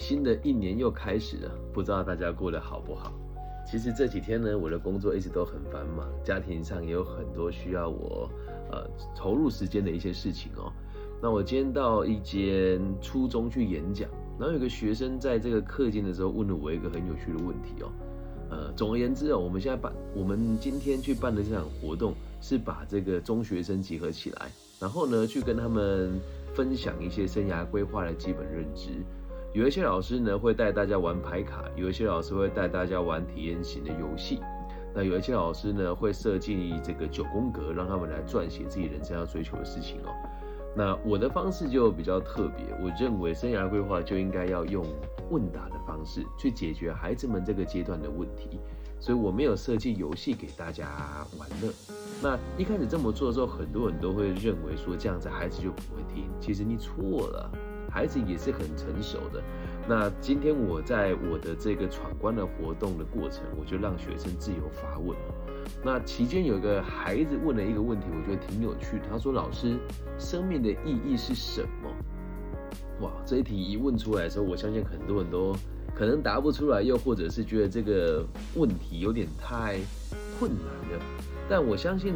新的一年又开始了，不知道大家过得好不好？其实这几天呢，我的工作一直都很繁忙，家庭上也有很多需要我呃投入时间的一些事情哦。那我今天到一间初中去演讲，然后有个学生在这个课间的时候问了我一个很有趣的问题哦。呃，总而言之哦，我们现在办，我们今天去办的这场活动是把这个中学生集合起来，然后呢去跟他们分享一些生涯规划的基本认知。有一些老师呢会带大家玩牌卡，有一些老师会带大家玩体验型的游戏，那有一些老师呢会设计这个九宫格，让他们来撰写自己人生要追求的事情哦。那我的方式就比较特别，我认为生涯规划就应该要用问答的方式去解决孩子们这个阶段的问题，所以我没有设计游戏给大家玩乐。那一开始这么做的时候，很多人都会认为说这样子孩子就不会听，其实你错了，孩子也是很成熟的。那今天我在我的这个闯关的活动的过程，我就让学生自由发问那期间有一个孩子问了一个问题，我觉得挺有趣的。他说：“老师，生命的意义是什么？”哇，这一题一问出来的时候，我相信很多人都可能答不出来，又或者是觉得这个问题有点太困难了。但我相信，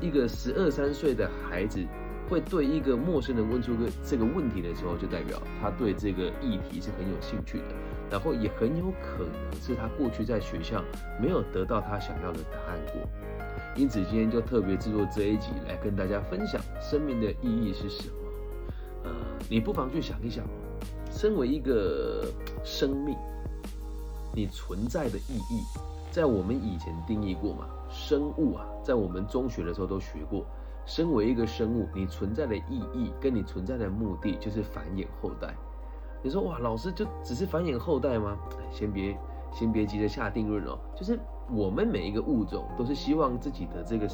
一个十二三岁的孩子会对一个陌生人问出个这个问题的时候，就代表他对这个议题是很有兴趣的。然后也很有可能是他过去在学校没有得到他想要的答案过，因此今天就特别制作这一集来跟大家分享生命的意义是什么。呃，你不妨去想一想，身为一个生命，你存在的意义，在我们以前定义过嘛？生物啊，在我们中学的时候都学过，身为一个生物，你存在的意义跟你存在的目的就是繁衍后代。你说哇，老师就只是繁衍后代吗？先别先别急着下定论哦。就是我们每一个物种都是希望自己的这个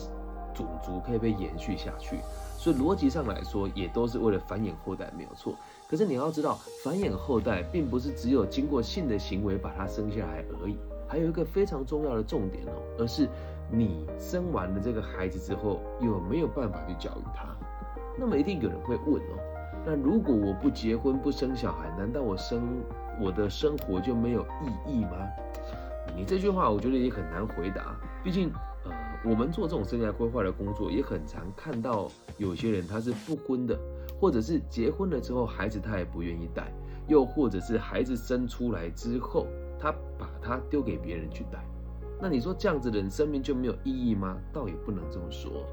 种族可以被延续下去，所以逻辑上来说也都是为了繁衍后代，没有错。可是你要知道，繁衍后代并不是只有经过性的行为把它生下来而已，还有一个非常重要的重点哦，而是你生完了这个孩子之后有没有办法去教育他？那么一定有人会问哦。那如果我不结婚不生小孩，难道我生我的生活就没有意义吗？你这句话我觉得也很难回答。毕竟，呃，我们做这种生涯规划的工作，也很常看到有些人他是不婚的，或者是结婚了之后孩子他也不愿意带，又或者是孩子生出来之后他把他丢给别人去带。那你说这样子的人生命就没有意义吗？倒也不能这么说。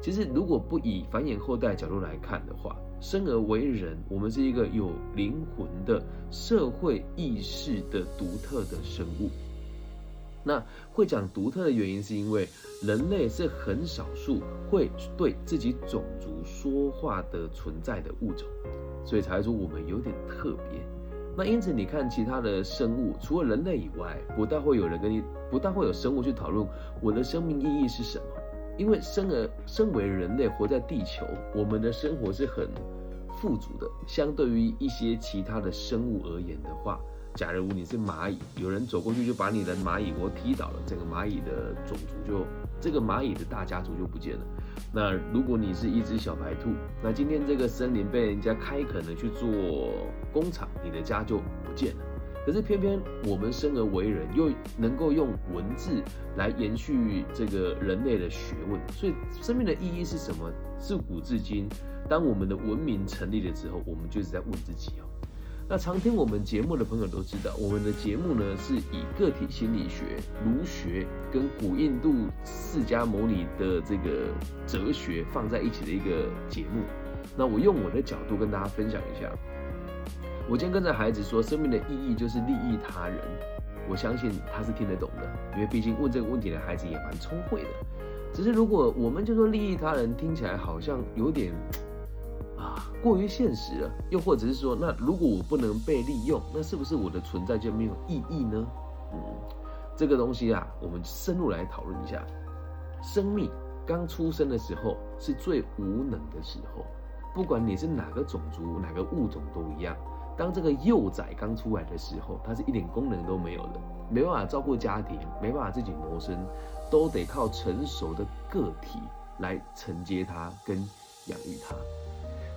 其实如果不以繁衍后代角度来看的话，生而为人，我们是一个有灵魂的社会意识的独特的生物。那会讲独特的原因，是因为人类是很少数会对自己种族说话的存在的物种，所以才说我们有点特别。那因此，你看其他的生物，除了人类以外，不大会有人跟你，不大会有生物去讨论我的生命意义是什么。因为生而身为人类活在地球，我们的生活是很富足的。相对于一些其他的生物而言的话，假如你是蚂蚁，有人走过去就把你的蚂蚁窝踢倒了，整个蚂蚁的种族就这个蚂蚁的大家族就不见了。那如果你是一只小白兔，那今天这个森林被人家开垦了去做工厂，你的家就不见了。可是偏偏我们生而为人，又能够用文字来延续这个人类的学问，所以生命的意义是什么？自古至今，当我们的文明成立了之后，我们就是在问自己哦。那常听我们节目的朋友都知道，我们的节目呢是以个体心理学、儒学跟古印度释迦牟尼的这个哲学放在一起的一个节目。那我用我的角度跟大家分享一下。我今天跟着孩子说，生命的意义就是利益他人。我相信他是听得懂的，因为毕竟问这个问题的孩子也蛮聪慧的。只是如果我们就说利益他人，听起来好像有点啊过于现实了。又或者是说，那如果我不能被利用，那是不是我的存在就没有意义呢？嗯，这个东西啊，我们深入来讨论一下。生命刚出生的时候是最无能的时候，不管你是哪个种族、哪个物种都一样。当这个幼崽刚出来的时候，它是一点功能都没有的，没办法照顾家庭，没办法自己谋生，都得靠成熟的个体来承接它跟养育它。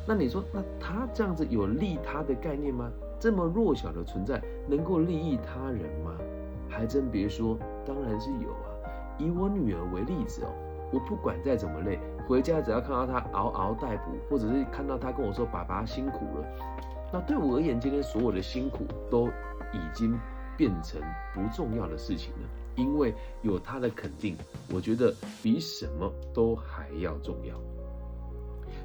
那你说，那他这样子有利他的概念吗？这么弱小的存在能够利益他人吗？还真别说，当然是有啊。以我女儿为例子哦，我不管再怎么累，回家只要看到她嗷嗷待哺，或者是看到她跟我说“爸爸辛苦了”，那对我而言，今天所有的辛苦都已经变成不重要的事情了。因为有他的肯定，我觉得比什么都还要重要。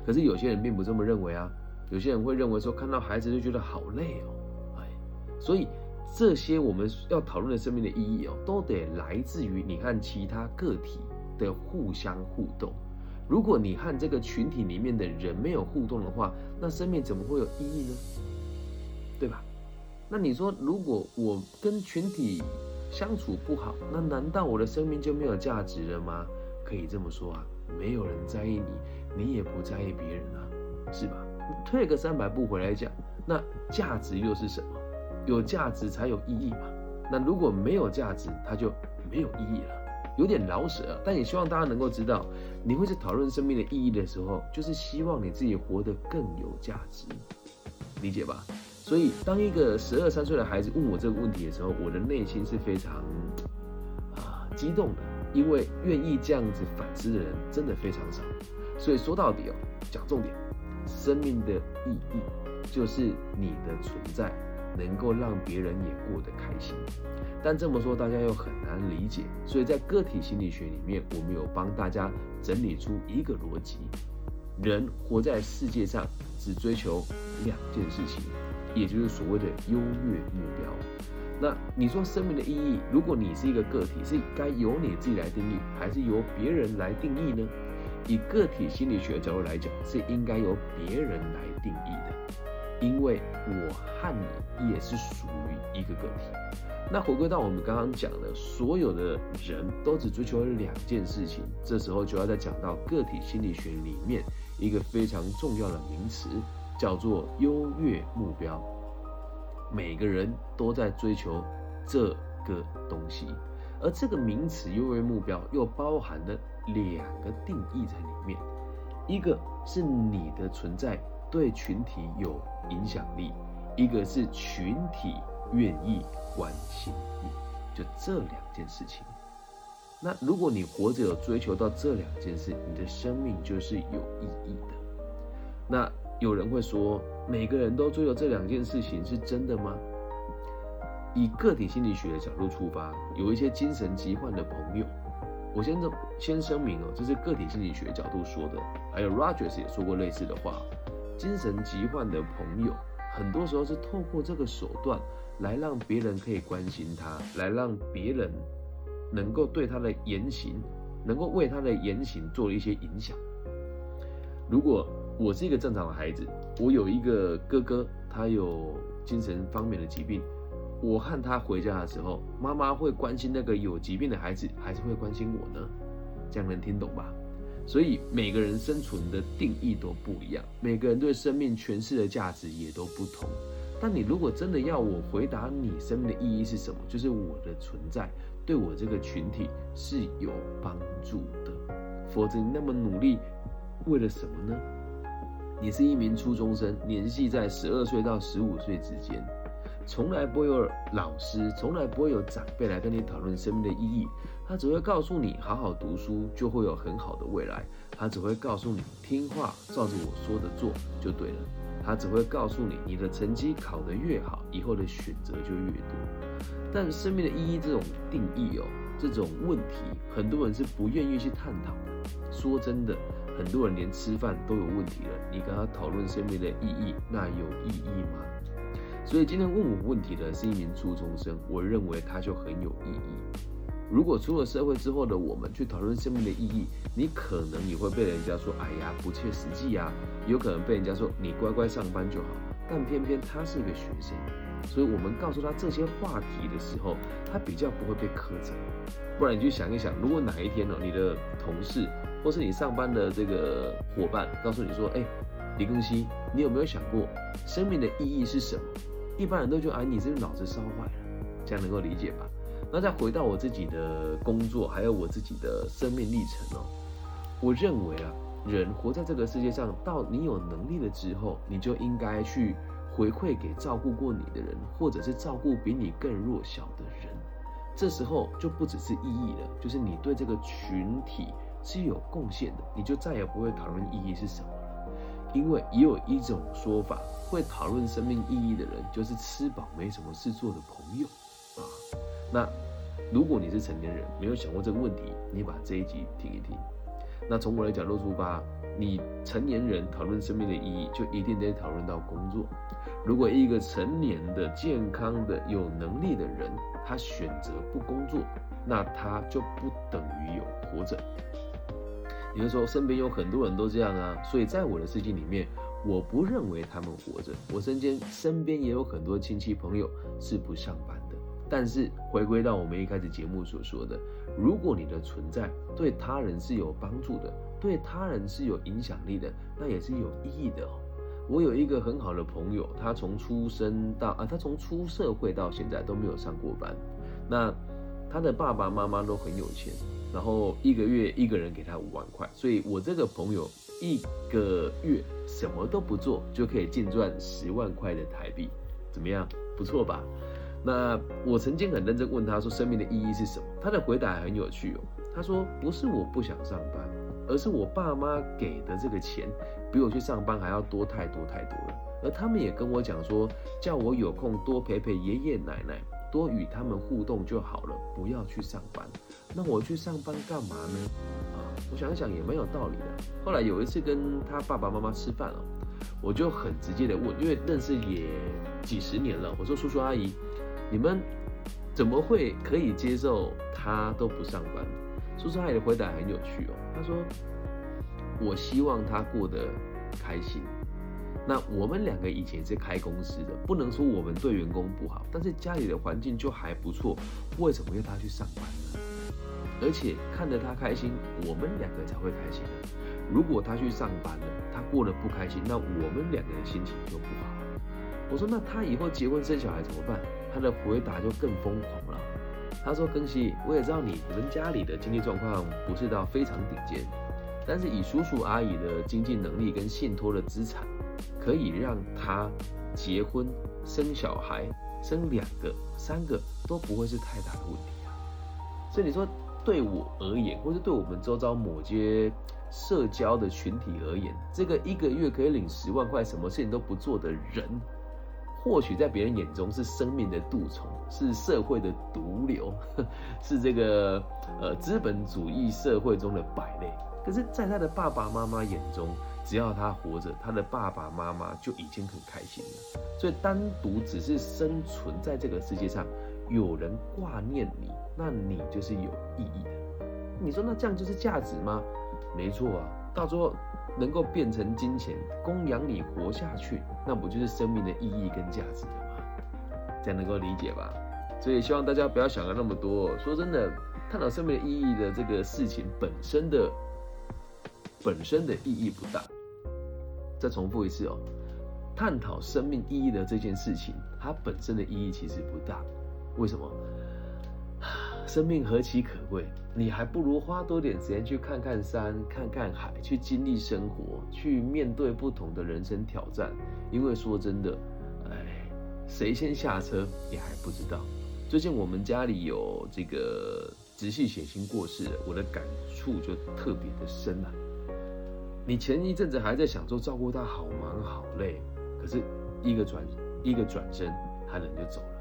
可是有些人并不这么认为啊，有些人会认为说，看到孩子就觉得好累哦，哎，所以。这些我们要讨论的生命的意义哦，都得来自于你和其他个体的互相互动。如果你和这个群体里面的人没有互动的话，那生命怎么会有意义呢？对吧？那你说，如果我跟群体相处不好，那难道我的生命就没有价值了吗？可以这么说啊，没有人在意你，你也不在意别人啊，是吧？退个三百步回来讲，那价值又是什么？有价值才有意义嘛？那如果没有价值，它就没有意义了。有点老舍，但也希望大家能够知道，你会在讨论生命的意义的时候，就是希望你自己活得更有价值，理解吧？所以，当一个十二三岁的孩子问我这个问题的时候，我的内心是非常啊激动的，因为愿意这样子反思的人真的非常少。所以说到底哦，讲重点，生命的意义就是你的存在。能够让别人也过得开心，但这么说大家又很难理解，所以在个体心理学里面，我们有帮大家整理出一个逻辑：人活在世界上只追求两件事情，也就是所谓的优越目标。那你说生命的意义，如果你是一个个体，是该由你自己来定义，还是由别人来定义呢？以个体心理学的角度来讲，是应该由别人来定义的。因为我和你也是属于一个个体。那回归到我们刚刚讲的，所有的人都只追求两件事情，这时候就要再讲到个体心理学里面一个非常重要的名词，叫做优越目标。每个人都在追求这个东西，而这个名词优越目标又包含了两个定义在里面，一个是你的存在。对群体有影响力，一个是群体愿意关心你，就这两件事情。那如果你活着有追求到这两件事，你的生命就是有意义的。那有人会说，每个人都追求这两件事情是真的吗？以个体心理学的角度出发，有一些精神疾患的朋友，我先先声明哦，这是个体心理学角度说的，还有 Rogers 也说过类似的话。精神疾患的朋友，很多时候是透过这个手段来让别人可以关心他，来让别人能够对他的言行，能够为他的言行做一些影响。如果我是一个正常的孩子，我有一个哥哥，他有精神方面的疾病，我和他回家的时候，妈妈会关心那个有疾病的孩子，还是会关心我呢？这样能听懂吧？所以每个人生存的定义都不一样，每个人对生命诠释的价值也都不同。但你如果真的要我回答你生命的意义是什么，就是我的存在对我这个群体是有帮助的。否则你那么努力，为了什么呢？你是一名初中生，年纪在十二岁到十五岁之间。从来不会有老师，从来不会有长辈来跟你讨论生命的意义。他只会告诉你，好好读书就会有很好的未来。他只会告诉你，听话，照着我说的做就对了。他只会告诉你，你的成绩考得越好，以后的选择就越多。但生命的意义这种定义哦，这种问题，很多人是不愿意去探讨的。说真的，很多人连吃饭都有问题了，你跟他讨论生命的意义，那有意义吗？所以今天问我问题的是一名初中生，我认为他就很有意义。如果出了社会之后的我们去讨论生命的意义，你可能也会被人家说，哎呀，不切实际呀。有可能被人家说你乖乖上班就好。但偏偏他是一个学生，所以我们告诉他这些话题的时候，他比较不会被苛责。不然你就想一想，如果哪一天呢，你的同事或是你上班的这个伙伴告诉你说，哎，李庚希，你有没有想过生命的意义是什么？一般人都觉得，哎，你这个脑子烧坏了，这样能够理解吧？那再回到我自己的工作，还有我自己的生命历程哦，我认为啊，人活在这个世界上，到你有能力了之后，你就应该去回馈给照顾过你的人，或者是照顾比你更弱小的人。这时候就不只是意义了，就是你对这个群体是有贡献的，你就再也不会讨论意义是什么了。因为也有一种说法，会讨论生命意义的人，就是吃饱没什么事做的朋友啊。那如果你是成年人，没有想过这个问题，你把这一集听一听。那从我的角度出发，你成年人讨论生命的意义，就一定得讨论到工作。如果一个成年的、健康的、有能力的人，他选择不工作，那他就不等于有活着。也就是说，身边有很多人都这样啊，所以在我的世界里面，我不认为他们活着。我身边身边也有很多亲戚朋友是不上班的。但是回归到我们一开始节目所说的，如果你的存在对他人是有帮助的，对他人是有影响力的，那也是有意义的哦。我有一个很好的朋友，他从出生到啊，他从出社会到现在都没有上过班。那他的爸爸妈妈都很有钱，然后一个月一个人给他五万块，所以我这个朋友一个月什么都不做就可以净赚十万块的台币，怎么样？不错吧？那我曾经很认真问他说：“生命的意义是什么？”他的回答很有趣哦。他说：“不是我不想上班，而是我爸妈给的这个钱比我去上班还要多太多太多了。而他们也跟我讲说，叫我有空多陪陪爷爷奶奶，多与他们互动就好了，不要去上班。那我去上班干嘛呢？啊，我想想也没有道理的。后来有一次跟他爸爸妈妈吃饭了，我就很直接的问，因为认识也几十年了，我说叔叔阿姨。”你们怎么会可以接受他都不上班？叔叔阿姨的回答很有趣哦。他说：“我希望他过得开心。那我们两个以前是开公司的，不能说我们对员工不好，但是家里的环境就还不错。为什么要他去上班呢？而且看着他开心，我们两个才会开心呢。如果他去上班了，他过得不开心，那我们两个人心情就不好。我说：那他以后结婚生小孩怎么办？”他的回答就更疯狂了。他说：“庚希，我也知道你你们家里的经济状况不是到非常顶尖，但是以叔叔阿姨的经济能力跟信托的资产，可以让他结婚生小孩，生两个、三个都不会是太大的问题啊。所以你说对我而言，或是对我们周遭某些社交的群体而言，这个一个月可以领十万块，什么事情都不做的人。”或许在别人眼中是生命的蠹虫，是社会的毒瘤，是这个呃资本主义社会中的败类。可是，在他的爸爸妈妈眼中，只要他活着，他的爸爸妈妈就已经很开心了。所以，单独只是生存在这个世界上，有人挂念你，那你就是有意义的。你说，那这样就是价值吗？没错啊，到最后。能够变成金钱供养你活下去，那不就是生命的意义跟价值了吗？这样能够理解吧？所以希望大家不要想的那么多。说真的，探讨生命意义的这个事情本身的本身的意义不大。再重复一次哦，探讨生命意义的这件事情，它本身的意义其实不大。为什么？生命何其可贵，你还不如花多点时间去看看山、看看海，去经历生活，去面对不同的人生挑战。因为说真的，哎，谁先下车你还不知道。最近我们家里有这个直系血亲过世，我的感触就特别的深啊。你前一阵子还在想说照顾他好忙好累，可是一个转一个转身，他人就走了。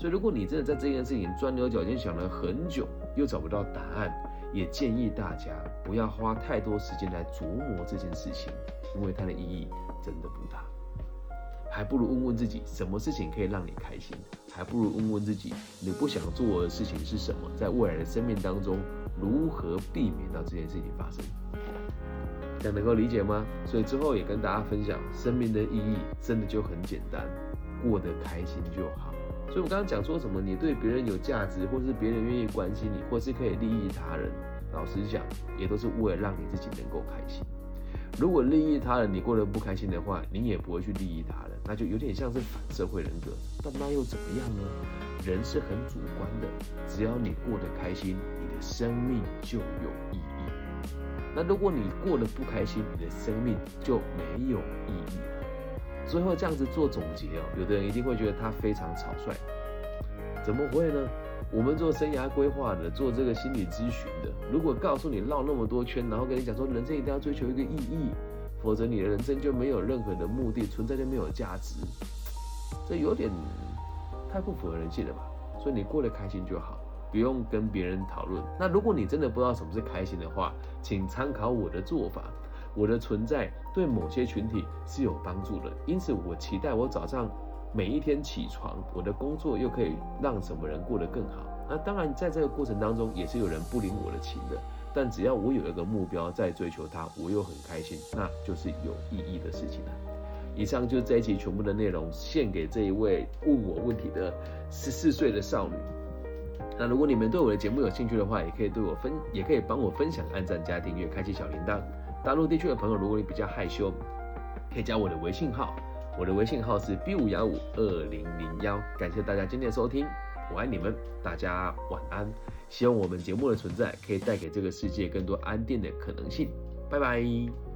所以，如果你真的在这件事情钻牛角尖想了很久，又找不到答案，也建议大家不要花太多时间来琢磨这件事情，因为它的意义真的不大。还不如问问自己，什么事情可以让你开心？还不如问问自己，你不想做的事情是什么？在未来的生命当中，如何避免到这件事情发生？这样能够理解吗？所以之后也跟大家分享，生命的意义真的就很简单，过得开心就好。所以，我刚刚讲说什么，你对别人有价值，或是别人愿意关心你，或是可以利益他人，老实讲，也都是为了让你自己能够开心。如果利益他人，你过得不开心的话，你也不会去利益他人，那就有点像是反社会人格。但那又怎么样呢？人是很主观的，只要你过得开心，你的生命就有意义。那如果你过得不开心，你的生命就没有意义。最后这样子做总结哦，有的人一定会觉得他非常草率，怎么会呢？我们做生涯规划的，做这个心理咨询的，如果告诉你绕那么多圈，然后跟你讲说人生一定要追求一个意义，否则你的人生就没有任何的目的，存在就没有价值，这有点太不符合人性了吧？所以你过得开心就好，不用跟别人讨论。那如果你真的不知道什么是开心的话，请参考我的做法。我的存在对某些群体是有帮助的，因此我期待我早上每一天起床，我的工作又可以让什么人过得更好。那当然，在这个过程当中，也是有人不领我的情的。但只要我有一个目标在追求它，我又很开心，那就是有意义的事情了。以上就是这一期全部的内容，献给这一位问我问题的十四岁的少女。那如果你们对我的节目有兴趣的话，也可以对我分，也可以帮我分享、按赞、加订阅、开启小铃铛。大陆地区的朋友，如果你比较害羞，可以加我的微信号，我的微信号是 B 五幺五二零零幺。感谢大家今天的收听，我爱你们，大家晚安。希望我们节目的存在可以带给这个世界更多安定的可能性。拜拜。